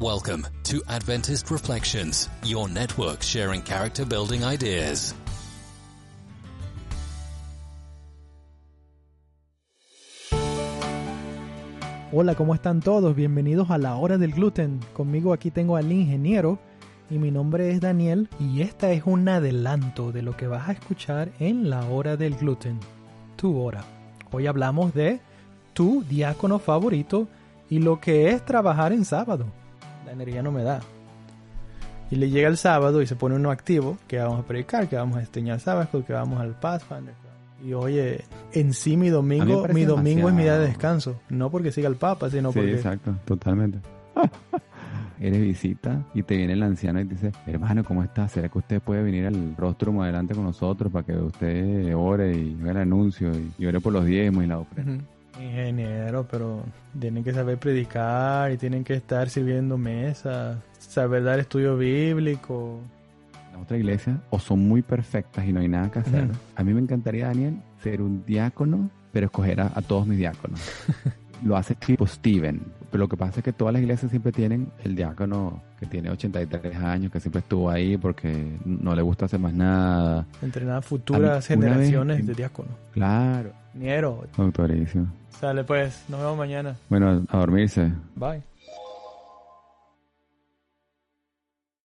Welcome to Adventist Reflections, your network sharing character building ideas. Hola, ¿cómo están todos? Bienvenidos a la hora del gluten. Conmigo aquí tengo al ingeniero y mi nombre es Daniel y esta es un adelanto de lo que vas a escuchar en la hora del gluten, tu hora. Hoy hablamos de tu diácono favorito y lo que es trabajar en sábado. La energía no me da. Y le llega el sábado y se pone uno activo, que vamos a predicar, que vamos a enseñar sábado, que vamos al Pathfinder. Y oye, en sí mi domingo, mi domingo es mi día de descanso. No porque siga el Papa, sino sí, porque... exacto, totalmente. Eres visita y te viene el anciano y te dice, hermano, ¿cómo está? ¿Será que usted puede venir al rostro adelante con nosotros para que usted ore y haga el anuncio y, ore por los diezmos y la ofrenda? Ingeniero, pero tienen que saber predicar y tienen que estar sirviendo mesas, saber dar estudio bíblico. Las otras iglesias o son muy perfectas y no hay nada que hacer. A mí me encantaría, Daniel, ser un diácono, pero escoger a, a todos mis diáconos. Lo hace tipo Steven. Pero lo que pasa es que todas las iglesias siempre tienen el diácono que tiene 83 años, que siempre estuvo ahí porque no le gusta hacer más nada. Entrenar futuras mí, generaciones vez- de diáconos. Claro. Ingeniero, Doctorísimo. sale pues, nos vemos mañana. Bueno, a dormirse. Bye.